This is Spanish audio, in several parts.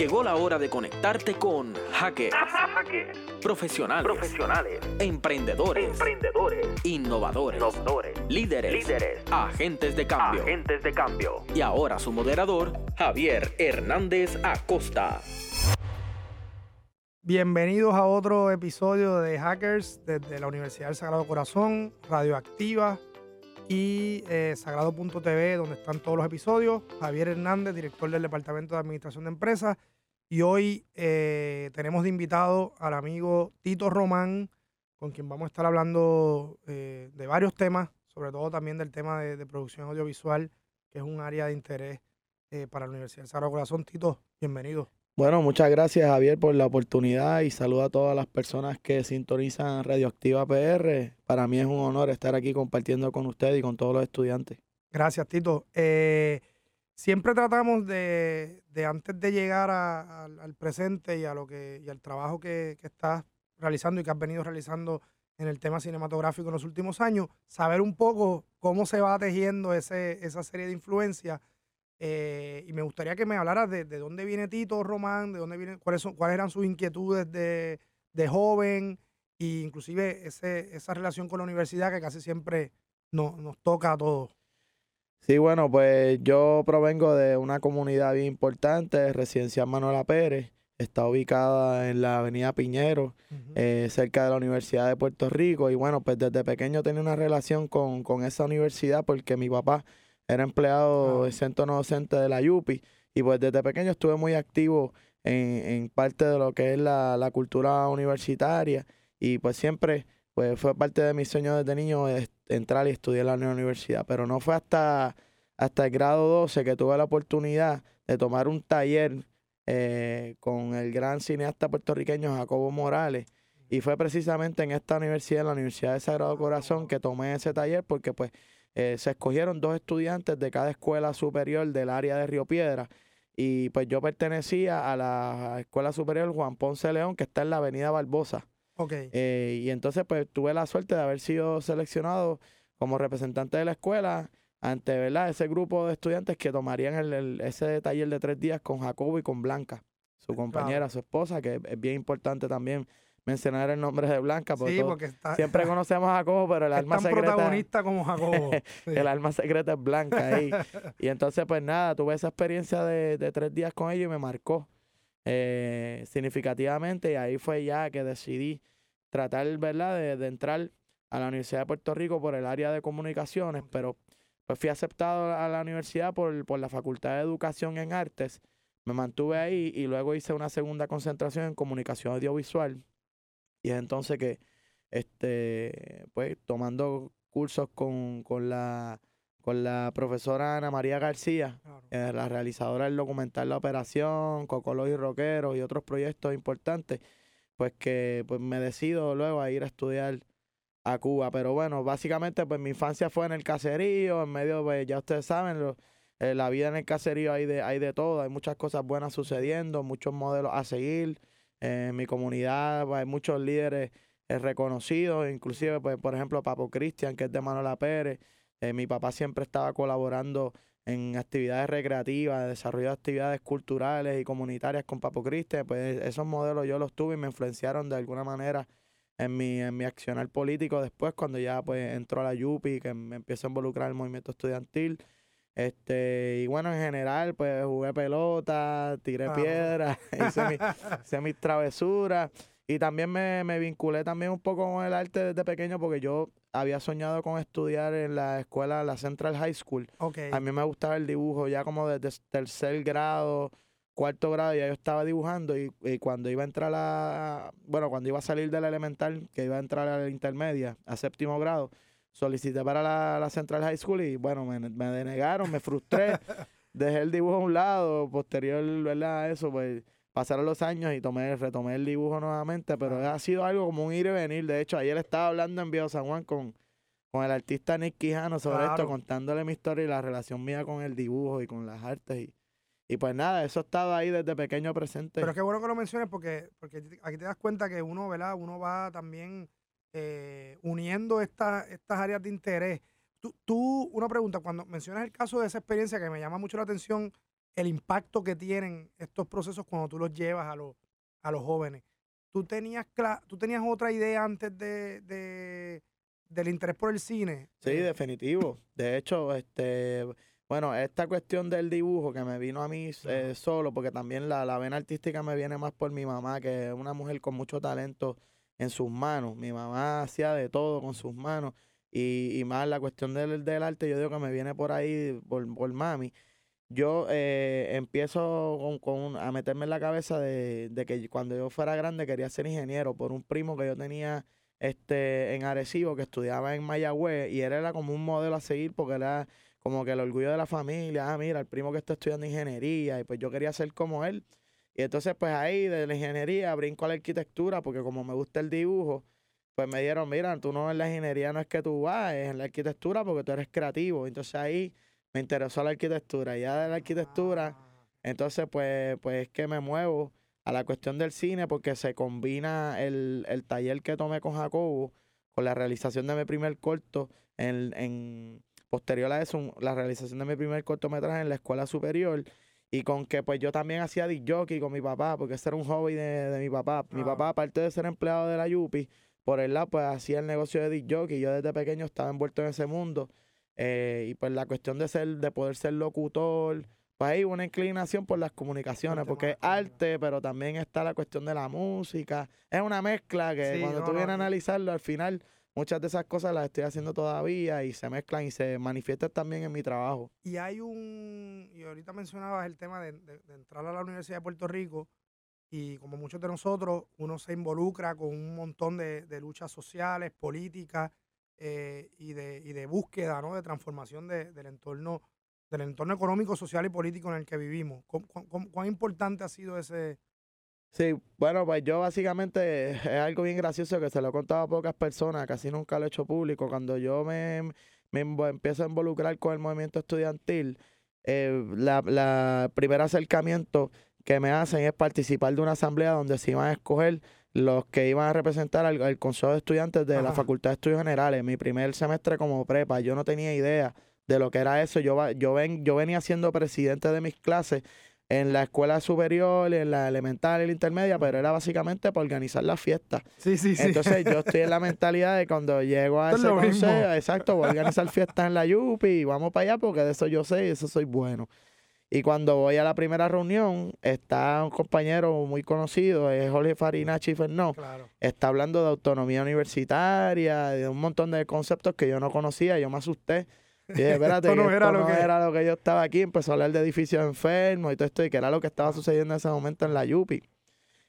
Llegó la hora de conectarte con hackers, profesionales, profesionales, emprendedores, emprendedores, innovadores, innovadores, líderes, líderes, agentes de cambio. agentes de cambio. Y ahora su moderador, Javier Hernández Acosta. Bienvenidos a otro episodio de Hackers desde la Universidad del Sagrado Corazón, Radioactiva y eh, Sagrado.tv, donde están todos los episodios. Javier Hernández, director del Departamento de Administración de Empresas. Y hoy eh, tenemos de invitado al amigo Tito Román, con quien vamos a estar hablando eh, de varios temas, sobre todo también del tema de, de producción audiovisual, que es un área de interés eh, para la Universidad del Sagrado Corazón. Tito, bienvenido. Bueno, muchas gracias Javier por la oportunidad y saludo a todas las personas que sintonizan Radioactiva PR. Para mí es un honor estar aquí compartiendo con usted y con todos los estudiantes. Gracias, Tito. Eh, siempre tratamos de, de antes de llegar a- al, presente y a lo que y al trabajo que, que estás realizando y que has venido realizando en el tema cinematográfico en los últimos años, saber un poco cómo se va tejiendo ese, esa serie de influencias. Eh, y me gustaría que me hablaras de, de dónde viene Tito Román, de dónde viene, cuáles son, cuáles eran sus inquietudes de, de joven, e inclusive ese, esa relación con la universidad que casi siempre no- nos toca a todos. Sí, bueno, pues yo provengo de una comunidad bien importante, Residencial Manuela Pérez. Está ubicada en la avenida Piñero, eh, cerca de la Universidad de Puerto Rico. Y bueno, pues desde pequeño tenía una relación con, con esa universidad porque mi papá era empleado del centro no docente de la YUPI. Y pues desde pequeño estuve muy activo en, en parte de lo que es la, la cultura universitaria. Y pues siempre pues fue parte de mi sueño desde niño es- entrar y estudiar en la universidad. Pero no fue hasta, hasta el grado 12 que tuve la oportunidad de tomar un taller eh, con el gran cineasta puertorriqueño Jacobo Morales. Y fue precisamente en esta universidad, en la Universidad de Sagrado Corazón, que tomé ese taller porque pues eh, se escogieron dos estudiantes de cada escuela superior del área de Río Piedra. Y pues yo pertenecía a la Escuela Superior Juan Ponce León, que está en la Avenida Barbosa. Ok. Eh, y entonces pues tuve la suerte de haber sido seleccionado como representante de la escuela ante ¿verdad? ese grupo de estudiantes que tomarían el, el- ese taller de tres días con Jacobo y con Blanca, su compañera, su esposa, que es bien importante también mencionar el nombre de Blanca, porque, Sí, porque está, siempre conocemos a Jacobo, pero el alma secreta... protagonista como Jacobo. Sí. El alma secreta es blanca ahí. Y entonces, pues nada, tuve esa experiencia de, de tres días con ellos y me marcó eh, significativamente. Y ahí fue ya que decidí tratar, ¿verdad?, de, entrar a la Universidad de Puerto Rico por el área de comunicaciones, pero pues fui aceptado a la universidad por, por la Facultad de Educación en Artes. Me mantuve ahí y luego hice una segunda concentración en comunicación audiovisual. Y es entonces que, este, pues, tomando cursos con, con la con la profesora Ana María García. Eh, la realizadora del documental La Operación, Cocolos y Rockeros y otros proyectos importantes, pues que pues me decido luego a ir a estudiar a Cuba. Pero bueno, básicamente pues mi infancia fue en el caserío, en medio, pues ya ustedes saben, eh, la vida en el caserío hay de, hay de todo, hay muchas cosas buenas sucediendo, muchos modelos a seguir. Eh, en mi comunidad pues, hay muchos líderes reconocidos, inclusive pues por ejemplo Papo Cristian, que es de Manuela Pérez. Mi papá siempre estaba colaborando en actividades recreativas, desarrollo de actividades culturales y comunitarias con Papo Cristian. Pues esos modelos yo los tuve y me influenciaron de alguna manera en mi, en mi accionar político después, cuando ya pues entró a la YUPI, que me empiezo a involucrar en el movimiento estudiantil. Este, y bueno, en general, pues jugué pelota, tiré Ah. piedras, hice, mi- hice mis travesuras. Y también me, me vinculé también un poco con el arte desde pequeño porque yo había soñado con estudiar en la escuela, la Central High School. Ok. A mí me gustaba el dibujo ya como desde tercer grado, cuarto grado, ya yo estaba dibujando y, y cuando iba a entrar a, bueno, cuando iba a salir de la elemental, que iba a entrar a la intermedia, a séptimo grado, solicité para la, la Central High School y bueno, me, me denegaron, me frustré, dejé el dibujo a un lado, posterior, ¿verdad? A eso, pues pasaron los años y tomé, retomé el dibujo nuevamente, pero ha sido algo como un ir y venir. De hecho, ayer estaba hablando en Viejo San Juan con, con el artista Nick Quijano sobre Claro. esto, contándole mi historia y la relación mía con el dibujo y con las artes. Y, y pues nada, eso estaba ahí desde pequeño presente. Pero es que bueno que lo menciones porque, porque aquí te das cuenta que uno, ¿verdad? Uno va también eh, uniendo estas estas áreas de interés. Tú, tú, una pregunta, cuando mencionas el caso de esa experiencia que me llama mucho la atención, el impacto que tienen estos procesos cuando tú los llevas a los, a los jóvenes. ¿Tú tenías, ¿Tú tenías otra idea antes de, de, del interés por el cine? Sí, Eh, definitivo. De hecho, este, bueno, esta cuestión del dibujo que me vino a mí eh, solo, porque también la, la vena artística me viene más por mi mamá, que es una mujer con mucho talento en sus manos. Mi mamá hacía de todo con sus manos. Y, y más la cuestión del, del arte, yo digo que me viene por ahí, por, por mami. Yo eh, empiezo con, con- a meterme en la cabeza de, de que cuando yo fuera grande quería ser ingeniero por un primo que yo tenía este, en Arecibo que estudiaba en Mayagüez y él era como un modelo a seguir porque era como que el orgullo de la familia. Ah, mira, el primo que está estudiando ingeniería y pues yo quería ser como él. Y entonces pues ahí de la ingeniería brinco a la arquitectura porque como me gusta el dibujo, pues me dieron, mira, tú no en la ingeniería no es que tú vas, es en la arquitectura porque tú eres creativo. Entonces ahí me interesó la arquitectura. Ya de la arquitectura... Ah, Entonces, pues, pues es que me muevo a la cuestión del cine porque se combina el, el taller que tomé con Jacobo con la realización de mi primer corto en, en posterior a eso, la realización de mi primer cortometraje en la escuela superior y con que pues yo también hacía disc jockey con mi papá porque ese era un hobby de, de mi papá. Mi Ah. papá, aparte de ser empleado de la Yupi, por el lado pues hacía el negocio de disc jockey. Yo desde pequeño estaba envuelto en ese mundo eh, y pues la cuestión de ser, de poder ser locutor, pues hay una inclinación por las comunicaciones, Por porque es arte, pero también está la cuestión de la música. Es una mezcla que Sí, cuando no, tú no, vienes a analizarlo, al final muchas de esas cosas las estoy haciendo todavía y se mezclan y se manifiestan también en mi trabajo. Y hay un, y ahorita mencionabas el tema de, de- de entrar a la Universidad de Puerto Rico y como muchos de nosotros, uno se involucra con un montón de, de luchas sociales, políticas eh, y, de, y de búsqueda, ¿no? De transformación de- del entorno del entorno económico, social y político en el que vivimos. ¿Cuán, importante ha sido ese? Sí, bueno, pues yo básicamente es algo bien gracioso que se lo he contado a pocas personas, casi nunca lo he hecho público. Cuando yo me, me empiezo a involucrar con el movimiento estudiantil, eh, la, la primer acercamiento que me hacen es participar de una asamblea donde se iban a escoger los que iban a representar al, al Consejo de Estudiantes de la. Facultad de Estudios Generales. Mi primer semestre como prepa, yo no tenía idea de lo que era eso. Yo, yo, ven, yo venía siendo presidente de mis clases en la escuela superior, en la elemental y la intermedia, pero era básicamente para organizar la fiesta. Sí, sí, sí. Entonces yo estoy en la mentalidad de cuando llego a ese mismo. consejo, exacto, voy a organizar fiestas en la Yupi y vamos para allá porque de eso yo sé y eso soy bueno. Y cuando voy a la primera reunión, está un compañero muy conocido, es Jorge Farinachi Fernó, claro. está hablando de autonomía universitaria, de un montón de conceptos que yo no conocía, yo me asusté. Y dije, espérate, Esto no que era esto lo no que- era lo que yo estaba aquí. Empezó a hablar de edificios enfermos y todo esto, y que era lo que estaba sucediendo en ese momento en la Yupi.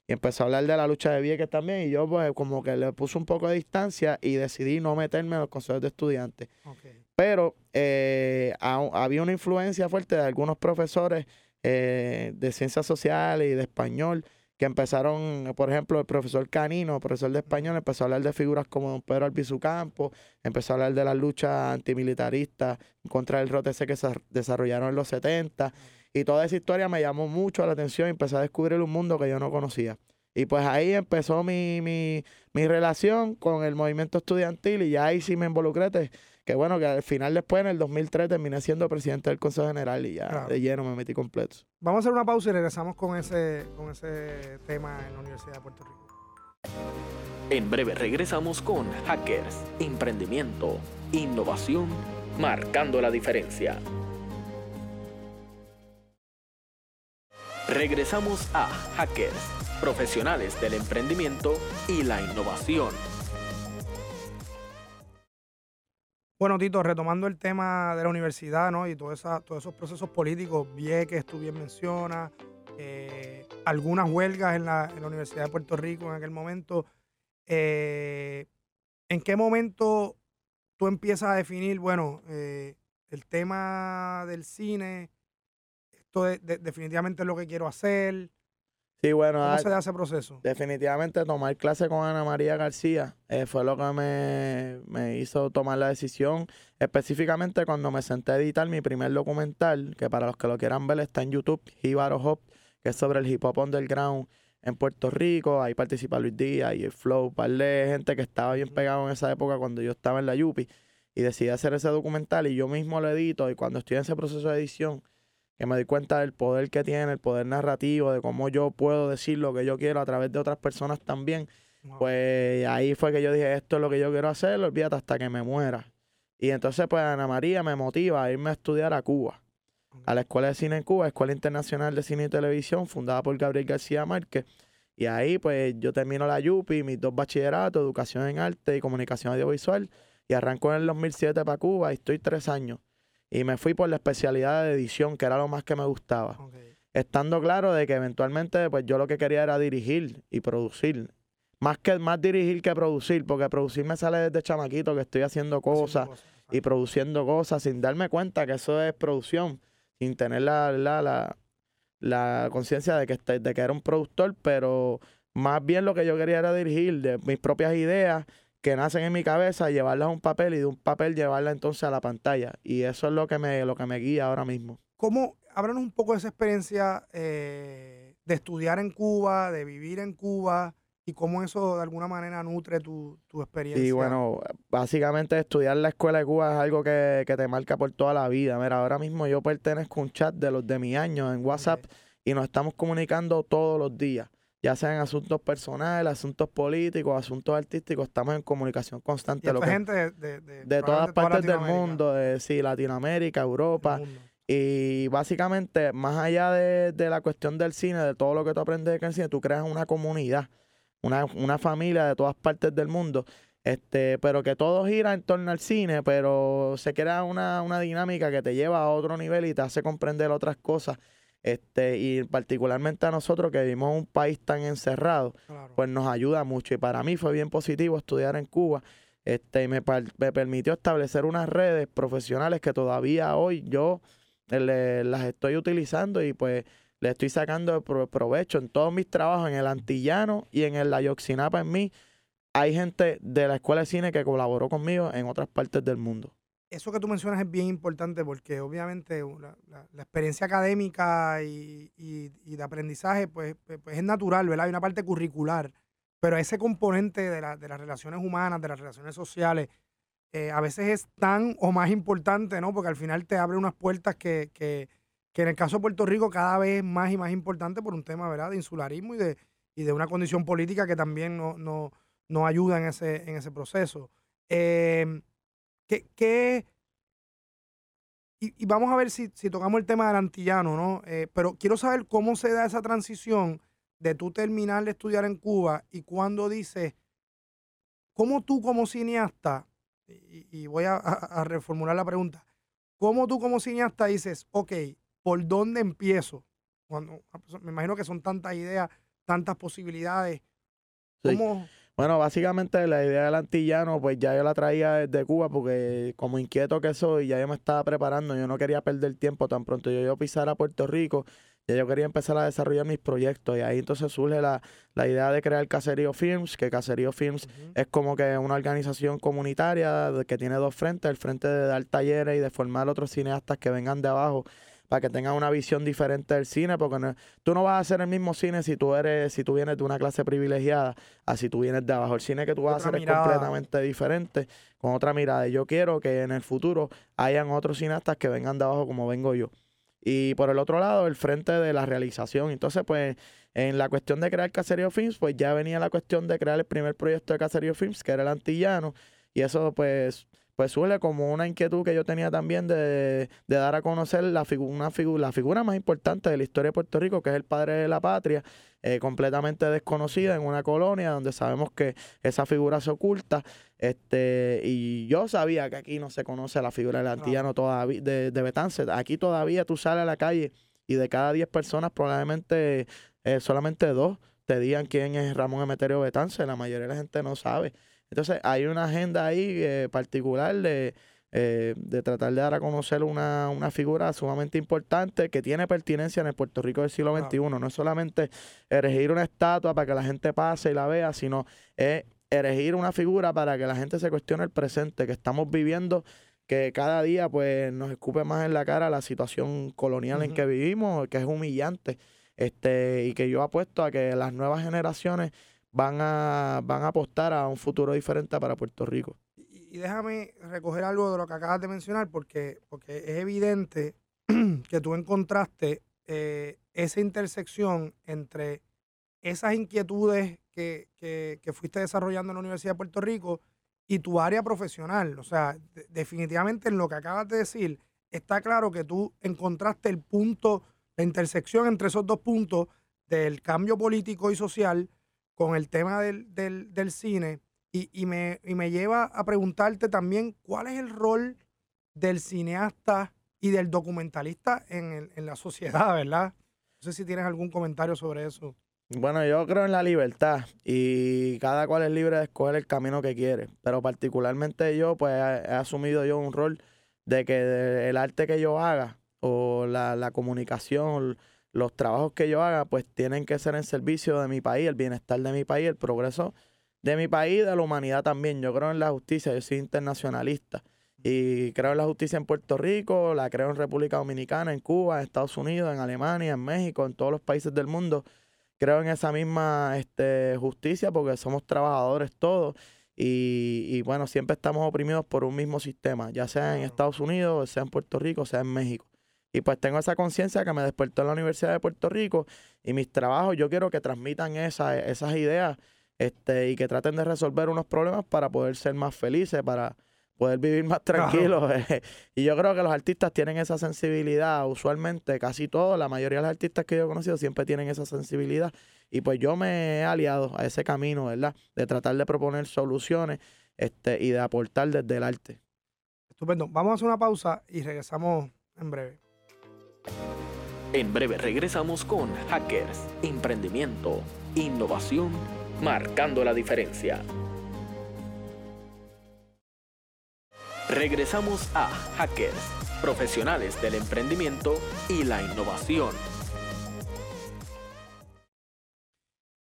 Y empezó a hablar de la lucha de Vieques también, y yo pues como que le puse un poco de distancia y decidí no meterme en los consejos de estudiantes. Ok. Pero eh, había una influencia fuerte de algunos profesores eh, de ciencias sociales y de español que empezaron, por ejemplo, el profesor Canino, profesor de español, empezó a hablar de figuras como don Pedro Albizu Campos, empezó a hablar de las luchas antimilitaristas contra el ROTC que se desarrollaron en los 70. Y toda esa historia me llamó mucho la atención y empecé a descubrir un mundo que yo no conocía. Y pues ahí empezó mi, mi, mi relación con el movimiento estudiantil y ya ahí sí me involucré. te- que bueno, que al final después en el 2003 terminé siendo presidente del Consejo General y ya Claro. de lleno me metí completo. Vamos a hacer una pausa y regresamos con ese, con ese tema en la Universidad de Puerto Rico. En breve regresamos con Hackers, Emprendimiento, Innovación, marcando la diferencia. Regresamos a Hackers, profesionales del emprendimiento y la innovación. Bueno, Tito, retomando el tema de la universidad, ¿no? Y todo esa- todos esos procesos políticos, Vieques, tú bien mencionas, eh, algunas huelgas en la, Universidad de Puerto Rico en aquel momento. Eh, ¿En qué momento tú empiezas a definir, bueno, eh, el tema del cine, esto de- definitivamente es lo que quiero hacer? Sí, bueno, ¿Cómo ah, se da ese proceso? definitivamente tomar clase con Ana María García eh, fue lo que me, me hizo tomar la decisión, específicamente cuando me senté a editar mi primer documental, que para los que lo quieran ver está en YouTube, Jíbaro Hop, que es sobre el hip hop underground en Puerto Rico, ahí participa Luis Díaz y el Flow, par de gente que estaba bien pegado en esa época cuando yo estaba en la Yupi, y decidí hacer ese documental y yo mismo lo edito, y cuando estoy en ese proceso de edición, que me doy cuenta del poder que tiene, el poder narrativo, de cómo yo puedo decir lo que yo quiero a través de otras personas también, Wow. pues ahí fue que yo dije, esto es lo que yo quiero hacer, olvídate hasta que me muera. Y entonces pues Ana María me motiva a irme a estudiar a Cuba, a la Escuela de Cine en Cuba, Escuela Internacional de Cine y Televisión, fundada por Gabriel García Márquez. Y ahí pues yo termino la YUPI, mis dos bachilleratos, Educación en Arte y Comunicación Audiovisual, y arranco en el 2007 para Cuba y estoy tres años. Y me fui por la especialidad de edición, que era lo más que me gustaba. Estando claro de que eventualmente pues yo lo que quería era dirigir y producir. Más que más dirigir que producir, porque producir me sale desde chamaquito que estoy haciendo cosas Haciendo y produciendo cosas sin darme cuenta que eso es producción, sin tener la, la, la, la conciencia de que, este- de que era un productor, pero más bien lo que yo quería era dirigir de mis propias ideas que nacen en mi cabeza, llevarlas a un papel y de un papel llevarlas entonces a la pantalla. Y eso es lo que me, lo que me guía ahora mismo. ¿Cómo, háblanos un poco de esa experiencia eh, de estudiar en Cuba, de vivir en Cuba y cómo eso de alguna manera nutre tu, tu experiencia? Y bueno, básicamente estudiar la escuela de Cuba es algo que, que te marca por toda la vida. Mira, ahora mismo yo pertenezco a un chat de los de mi año en WhatsApp y nos estamos comunicando todos los días, ya sean asuntos personales, asuntos políticos, asuntos artísticos, estamos en comunicación Y constante. esto Lo que- gente de, de, de- de todas toda partes del mundo, de sí, Latinoamérica, Europa. Y básicamente, más allá de, de la cuestión del cine, de todo lo que tú aprendes en el cine, tú creas una comunidad, una, una familia de todas partes del mundo, este, pero que todo gira en torno al cine, pero se crea una, una dinámica que te lleva a otro nivel y te hace comprender otras cosas. Este, y particularmente a nosotros que vivimos en un país tan encerrado, Claro. pues nos ayuda mucho. Y para mí fue bien positivo estudiar en Cuba. Este, y me, me permitió establecer unas redes profesionales que todavía hoy yo eh, le- las estoy utilizando y pues le estoy sacando pro- provecho en todos mis trabajos, en el Antillano y en el La Yoxinapa en mí. Hay gente de la Escuela de Cine que colaboró conmigo en otras partes del mundo. Eso que tú mencionas es bien importante porque obviamente la, la- experiencia académica y, y- de aprendizaje pues, pues- pues es natural, ¿verdad? Hay una parte curricular, pero ese componente de, la- de las relaciones humanas, de las relaciones sociales, eh, a veces es tan o más importante, ¿no? Porque al final te abre unas puertas que, que- que en el caso de Puerto Rico cada vez es más y más importante por un tema, ¿verdad? De insularismo y de, y de una condición política que también no, no, no ayuda en ese, en ese proceso. Em, ¿Qué, qué- y, y vamos a ver si, si tocamos el tema del antillano, ¿no? Eh, pero quiero saber cómo se da esa transición de tú terminar de estudiar en Cuba y cuando dices, ¿cómo tú como cineasta, y, y voy a, a- a reformular la pregunta, ¿cómo tú como cineasta dices, ok, ¿por dónde empiezo? Cuando, me imagino que son tantas ideas, tantas posibilidades. Sí. Bueno, básicamente la idea del antillano, pues ya yo la traía desde Cuba porque como inquieto que soy, ya yo me estaba preparando, yo no quería perder tiempo tan pronto. Yo, yo pisara a Puerto Rico, ya yo quería empezar a desarrollar mis proyectos. Y ahí entonces surge la, la idea de crear Caserío Films, que Caserío Films es como que una organización comunitaria que tiene dos frentes, el frente de dar talleres y de formar otros cineastas que vengan de abajo para que tengan una visión diferente del cine, porque no- tú no vas a hacer el mismo cine si tú eres, si tú vienes de una clase privilegiada, a si tú vienes de abajo. El cine que tú vas a hacer mirada. es completamente diferente, con otra mirada. Y yo quiero que en el futuro hayan otros cineastas que vengan de abajo como vengo yo. Y por el otro lado, el frente de la realización. Entonces, pues, en la cuestión de crear Caserío Films, pues ya venía la cuestión de crear el primer proyecto de Caserío Films, que era el Antillano. Y eso, pues, pues surge como una inquietud que yo tenía también de, de dar a conocer la, figu- una figu- la figura más importante de la historia de Puerto Rico, que es el padre de la patria, eh, completamente desconocida en una colonia donde sabemos que esa figura se oculta. Este, y yo sabía que aquí no se conoce la figura del antillano todavía, de, de Betance. Aquí todavía tú sales a la calle y de cada 10 personas probablemente eh, solamente dos te digan quién es Ramón Emeterio Betance. La mayoría de la gente no sabe. Entonces hay una agenda ahí eh, particular de, eh, de tratar de dar a conocer una, una figura sumamente importante que tiene pertinencia en el Puerto Rico del siglo. XXI. No es solamente erigir una estatua para que la gente pase y la vea, sino es erigir una figura para que la gente se cuestione el presente que estamos viviendo, que cada día pues nos escupe más en la cara la situación colonial en que vivimos, que es humillante, este, y que yo apuesto a que las nuevas generaciones van a, van a apostar a un futuro diferente para Puerto Rico. Y, déjame recoger algo de lo que acabas de mencionar, porque, porque es evidente que tú encontraste eh, esa intersección entre esas inquietudes que, que, fuiste desarrollando en la Universidad de Puerto Rico y tu área profesional. O sea, de- definitivamente en lo que acabas de decir, está claro que tú encontraste el punto, la intersección entre esos dos puntos del cambio político y social con el tema del, del- del cine. Y, y me, y me lleva a preguntarte también cuál es el rol del cineasta y del documentalista en, el- en la sociedad, ¿verdad? No sé si tienes algún comentario sobre eso. Bueno, yo creo en la libertad y cada cual es libre de escoger el camino que quiere, pero particularmente yo pues he, asumido yo un rol de que el arte que yo haga o la, la comunicación, los trabajos que yo haga pues tienen que ser en servicio de mi país, el bienestar de mi país, el progreso de mi país y de la humanidad también. Yo creo en la justicia, yo soy internacionalista y creo en la justicia en Puerto Rico, la creo en República Dominicana, en Cuba, en Estados Unidos, en Alemania, en México, en todos los países del mundo creo en esa misma este, justicia porque somos trabajadores todos y, y, bueno, siempre estamos oprimidos por un mismo sistema, ya sea en. Estados Unidos, sea en Puerto Rico, sea en México. Y pues tengo esa conciencia que me despertó en la Universidad de Puerto Rico y mis trabajos yo quiero que transmitan esa, esas ideas este, y que traten de resolver unos problemas para poder ser más felices, para poder vivir más Claro. tranquilos. y yo creo que los artistas tienen esa sensibilidad, usualmente casi todos, la mayoría de los artistas que yo he conocido siempre tienen esa sensibilidad. Y pues yo me he aliado a ese camino, ¿verdad? De tratar de proponer soluciones este, y de aportar desde el arte. Estupendo. Vamos a hacer una pausa y regresamos en breve. En breve regresamos con Hackers, Emprendimiento, Innovación, Marcando la Diferencia. Regresamos a Hackers, Profesionales del Emprendimiento y la Innovación.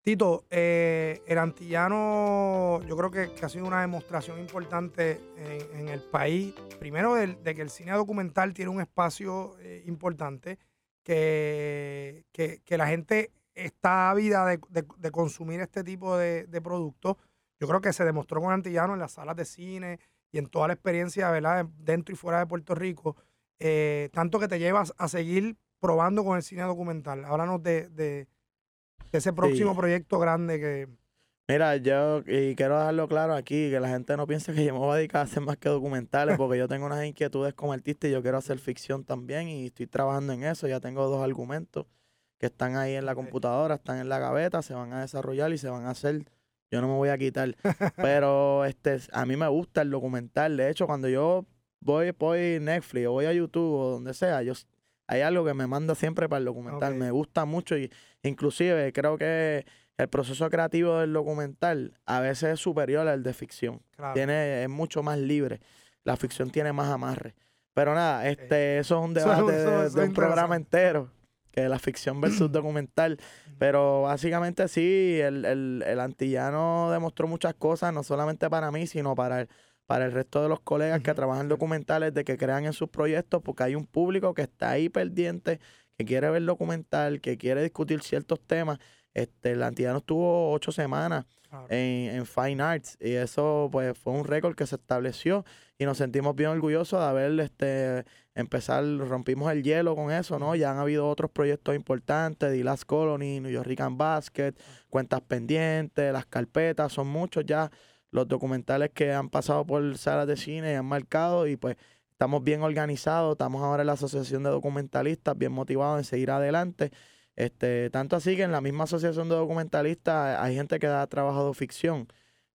Tito, eh, el antillano yo creo que, ha sido una demostración importante en, el país. Primero, de, que el cine documental tiene un espacio eh, importante, que, la gente está ávida de, de- consumir este tipo de, productos. Yo creo que se demostró con Antillano en las salas de cine y en toda la experiencia, ¿verdad? Dentro y fuera de Puerto Rico. eh, tanto que te llevas a seguir probando con el cine documental. Háblanos de ese próximo proyecto grande que... Mira, yo y quiero dejarlo claro aquí, que la gente no piense que yo me voy a dedicar a hacer más que documentales, porque yo tengo unas inquietudes como artista y yo quiero hacer ficción también y estoy trabajando en eso. Ya tengo dos argumentos que están ahí en la computadora, están en la gaveta, se van a desarrollar y se van a hacer. Yo no me voy a quitar. Pero este, a mí me gusta el documental. De hecho, cuando yo voy, voy Netflix o voy a YouTube o donde sea, yo, hay algo que me manda siempre para el documental. Me gusta mucho y inclusive creo que el proceso creativo del documental a veces es superior al de ficción. Claro. Tiene, es mucho más libre. La ficción tiene más amarre. Pero nada, este, eso es un debate de, un programa entero, que la ficción versus documental. Pero básicamente sí, el, el, el antillano demostró muchas cosas, no solamente para mí, sino para el, para el resto de los colegas que trabajan documentales, de que crean en sus proyectos, porque hay un público que está ahí pendiente, que quiere ver documental, que quiere discutir ciertos temas. Este, el antillano estuvo ocho semanas claro. en, en Fine Arts y eso pues fue un récord que se estableció y nos sentimos bien orgullosos de haber este empezar, rompimos el hielo con eso, ¿no? Ya han habido otros proyectos importantes, The Last Colony, New York Rican Basket, Cuentas Pendientes, Las Carpetas, son muchos ya los documentales que han pasado por salas de cine y han marcado y pues estamos bien organizados, estamos ahora en la Asociación de Documentalistas, bien motivados en seguir adelante. Este, tanto así que en la misma asociación de documentalistas hay gente que ha trabajado ficción,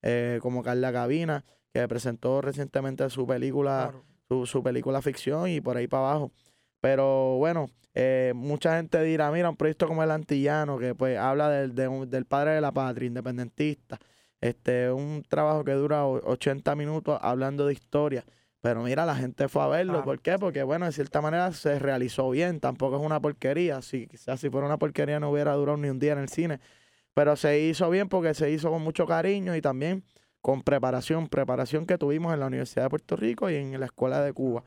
eh, como Carla Gavina, que presentó recientemente su película, claro. su, su película ficción y por ahí para abajo. Pero bueno, eh, mucha gente dirá, mira, un proyecto como El Antillano, que pues habla del, de del padre de la patria, independentista. Este, un trabajo que dura o- 80 minutos hablando de historia. Pero mira, la gente fue a verlo. ¿Por qué? Porque, bueno, de cierta manera se realizó bien. Tampoco es una porquería. Si quizás si fuera una porquería no hubiera durado ni un día en el cine. Pero se hizo bien porque se hizo con mucho cariño y también con preparación. Preparación que tuvimos en la Universidad de Puerto Rico y en la Escuela de Cuba.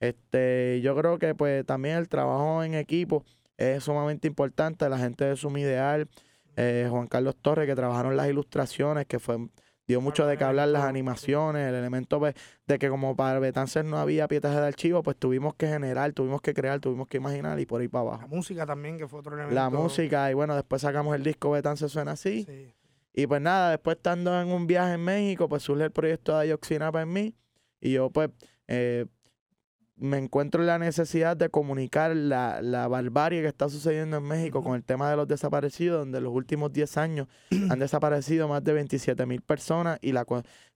Este, yo creo que pues también el trabajo en equipo es sumamente importante. La gente de Suma Ideal, eh, Juan Carlos Torres, que trabajaron las ilustraciones, que fue dio mucho de que hablar las animaciones, el elemento pues, de que como para Betances no había pietaje de archivo, pues tuvimos que generar, tuvimos que crear, tuvimos que imaginar y por ahí para abajo. La música también, que fue otro elemento. La música, y bueno, después sacamos el disco Betances suena así. Sí. Y pues nada, después estando en un viaje en México, pues surge el proyecto de Ayoxinapa en mí. Y yo pues eh, me encuentro en la necesidad de comunicar la, la barbarie que está sucediendo en México con el tema de los desaparecidos, donde en los últimos 10 años han desaparecido más de 27 mil personas y la,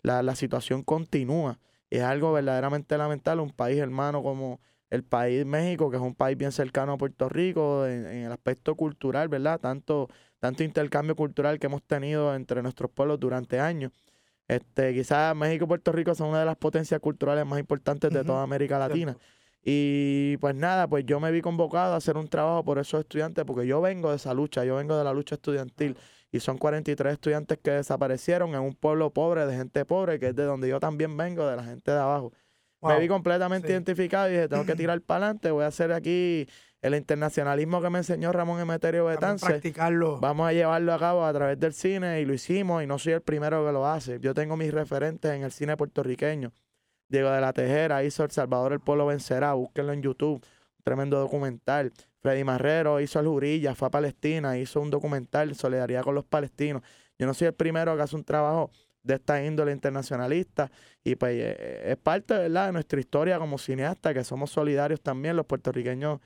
la, la situación continúa. Es algo verdaderamente lamentable, un país hermano como el país México, que es un país bien cercano a Puerto Rico en, en el aspecto cultural, ¿verdad? Tanto, tanto intercambio cultural que hemos tenido entre nuestros pueblos durante años. Este, quizás México y Puerto Rico son una de las potencias culturales más importantes de toda América Latina. Cierto. Y pues nada, pues yo me vi convocado a hacer un trabajo por esos estudiantes, porque yo vengo de esa lucha, yo vengo de la lucha estudiantil. Y son 43 estudiantes que desaparecieron en un pueblo pobre, de gente pobre, que es de donde yo también vengo, de la gente de abajo. Me vi completamente sí. identificado y dije, tengo que tirar para adelante, voy a hacer aquí el internacionalismo que me enseñó Ramón Emeterio Betance. practicarlo. Vamos a llevarlo a cabo a través del cine y lo hicimos y no soy el primero que lo hace. Yo tengo mis referentes en el cine puertorriqueño. Diego de la Tejera hizo El Salvador el Pueblo Vencerá, búsquenlo en YouTube, un tremendo documental. Freddy Marrero hizo El Jurilla, fue a Palestina, hizo un documental, Solidaridad con los Palestinos. Yo no soy el primero que hace un trabajo de esta índole internacionalista y pues eh, es parte ¿verdad? de nuestra historia como cineasta que somos solidarios también los puertorriqueños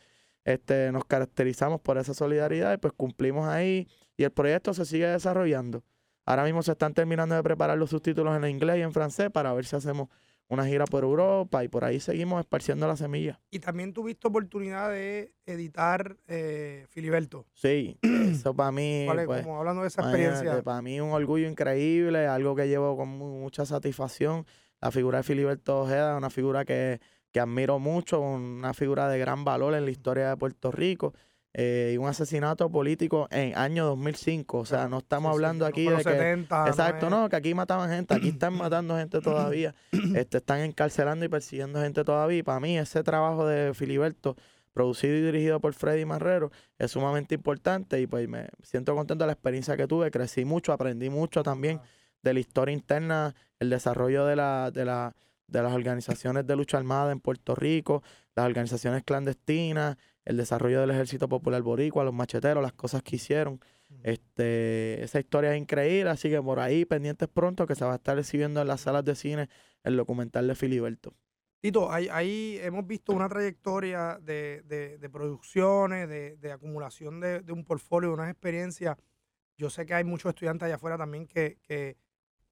este, nos caracterizamos por esa solidaridad y pues cumplimos ahí y el proyecto se sigue desarrollando. Ahora mismo se están terminando de preparar los subtítulos en inglés y en francés para ver si hacemos una gira por Europa y por ahí seguimos esparciendo la semilla. Y también tuviste oportunidad de editar eh, Filiberto. Sí, eso para mí, ¿Cuál es? pues, como hablando de esa experiencia. para mí un orgullo increíble, algo que llevo con mu- mucha satisfacción. La figura de Filiberto Ojeda es una figura que, que admiro mucho, una figura de gran valor en la historia de Puerto Rico. eh, y un asesinato político en año 2005. O sea, no estamos Sí, hablando aquí de que... 70, Exacto, no, que aquí mataban gente, aquí están matando gente todavía, este, están encarcelando y persiguiendo gente todavía. Y para mí ese trabajo de Filiberto, producido y dirigido por Freddy Marrero, es sumamente importante y pues me siento contento de la experiencia que tuve, crecí mucho, aprendí mucho también de la historia interna, el desarrollo de, la, de, la, de las organizaciones de lucha armada en Puerto Rico, las organizaciones clandestinas, el desarrollo del Ejército Popular Boricua, los macheteros, las cosas que hicieron. Este, esa historia es increíble, así que por ahí pendientes pronto que se va a estar exhibiendo en las salas de cine el documental de Filiberto. Tito, ahí, ahí hemos visto una trayectoria de, de- de producciones, de, de acumulación de, de un portfolio, de unas experiencias. Yo sé que hay muchos estudiantes allá afuera también que, que,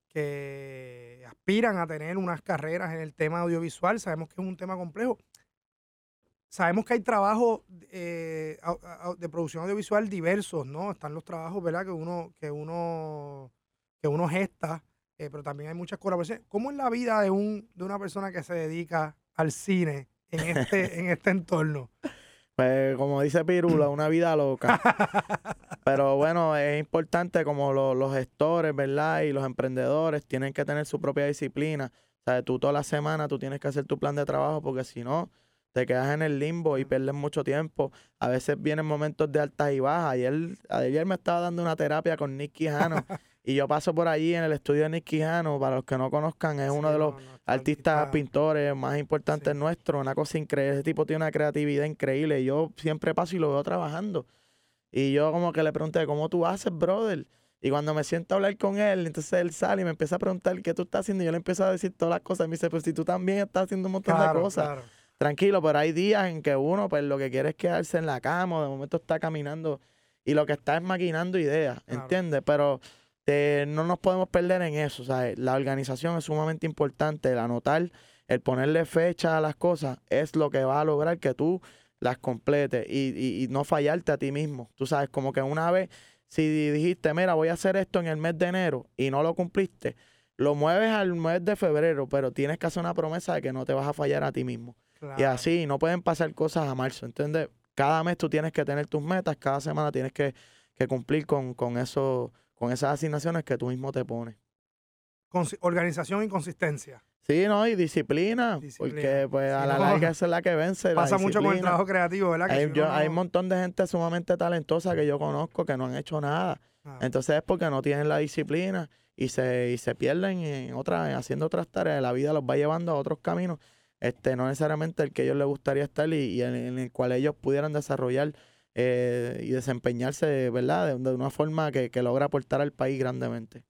que aspiran a tener unas carreras en el tema audiovisual. Sabemos que es un tema complejo. Sabemos que hay trabajos eh, de producción audiovisual diversos, ¿no? Están los trabajos, ¿verdad? Que uno, que uno, que uno gesta, eh, pero también hay muchas colaboraciones. ¿Cómo es la vida de un, de una persona que se dedica al cine en este, en este entorno? Pues como dice Pirula, una vida loca. Pero bueno, es importante como lo- los gestores, ¿verdad? Y los emprendedores tienen que tener su propia disciplina. O sea, tú toda la semana tú tienes que hacer tu plan de trabajo porque si no, te quedas en el limbo y pierdes mucho tiempo. A veces vienen momentos de altas y bajas. Ayer, ayer me estaba dando una terapia con Nick Quijano y yo paso por allí en el estudio de Nick Quijano. Para los que no conozcan, es uno de los no, no, artistas, artista- pintores más importantes Sí. nuestros, una cosa increíble. Ese tipo tiene una creatividad increíble. Yo siempre paso y lo veo trabajando. Y yo como que le pregunté, ¿cómo tú haces, brother? Y cuando me siento a hablar con él, entonces él sale y me empieza a preguntar qué tú estás haciendo. Y yo le empiezo a decir todas las cosas. Y me dice, pues si tú también estás haciendo un montón Claro, de cosas. claro. Tranquilo, pero hay días en que uno, pues lo que quiere es quedarse en la cama, o de momento está caminando y lo que está es maquinando ideas, Claro. ¿entiendes? Pero eh, no nos podemos perder en eso, o sea, la organización es sumamente importante, el anotar, el ponerle fecha a las cosas es lo que va a lograr que tú las completes y, y- y no fallarte a ti mismo. Tú sabes, como que una vez, si dijiste, mira, voy a hacer esto en el mes de enero y no lo cumpliste, lo mueves al mes de febrero, pero tienes que hacer una promesa de que no te vas a fallar a ti mismo. Y así, no pueden pasar cosas a marzo, ¿entiendes? Cada mes tú tienes que tener tus metas, cada semana tienes que, que cumplir con, con, eso, con esas asignaciones que tú mismo te pones. Consi- organización y consistencia. Sí, no, y disciplina, Disciplina. porque pues a la no. larga esa es la que vence. la Pasa mucho con el trabajo creativo, ¿verdad? Que Hay, si yo- hay un montón de gente sumamente talentosa que yo conozco que no han hecho nada. Ah, Entonces es porque no tienen la disciplina y se, y se pierden en otras, haciendo otras tareas. La vida los va llevando a otros caminos, este, no necesariamente el que ellos les gustaría estar y, y en, en el cual ellos pudieran desarrollar eh, y desempeñarse, ¿verdad? De, de una forma que, que logra aportar al país grandemente.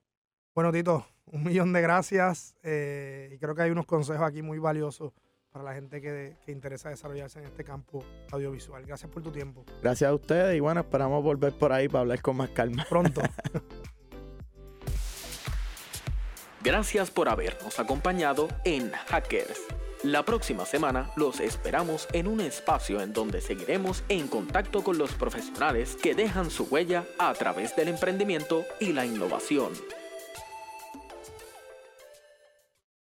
Bueno, Tito, un millón de gracias. eh, y creo que hay unos consejos aquí muy valiosos para la gente que, que interesa desarrollarse en este campo audiovisual. Gracias por tu tiempo. Gracias a ustedes y bueno, esperamos volver por ahí para hablar con más calma. Pronto. Gracias por habernos acompañado en Hackers. La próxima semana los esperamos en un espacio en donde seguiremos en contacto con los profesionales que dejan su huella a través del emprendimiento y la innovación.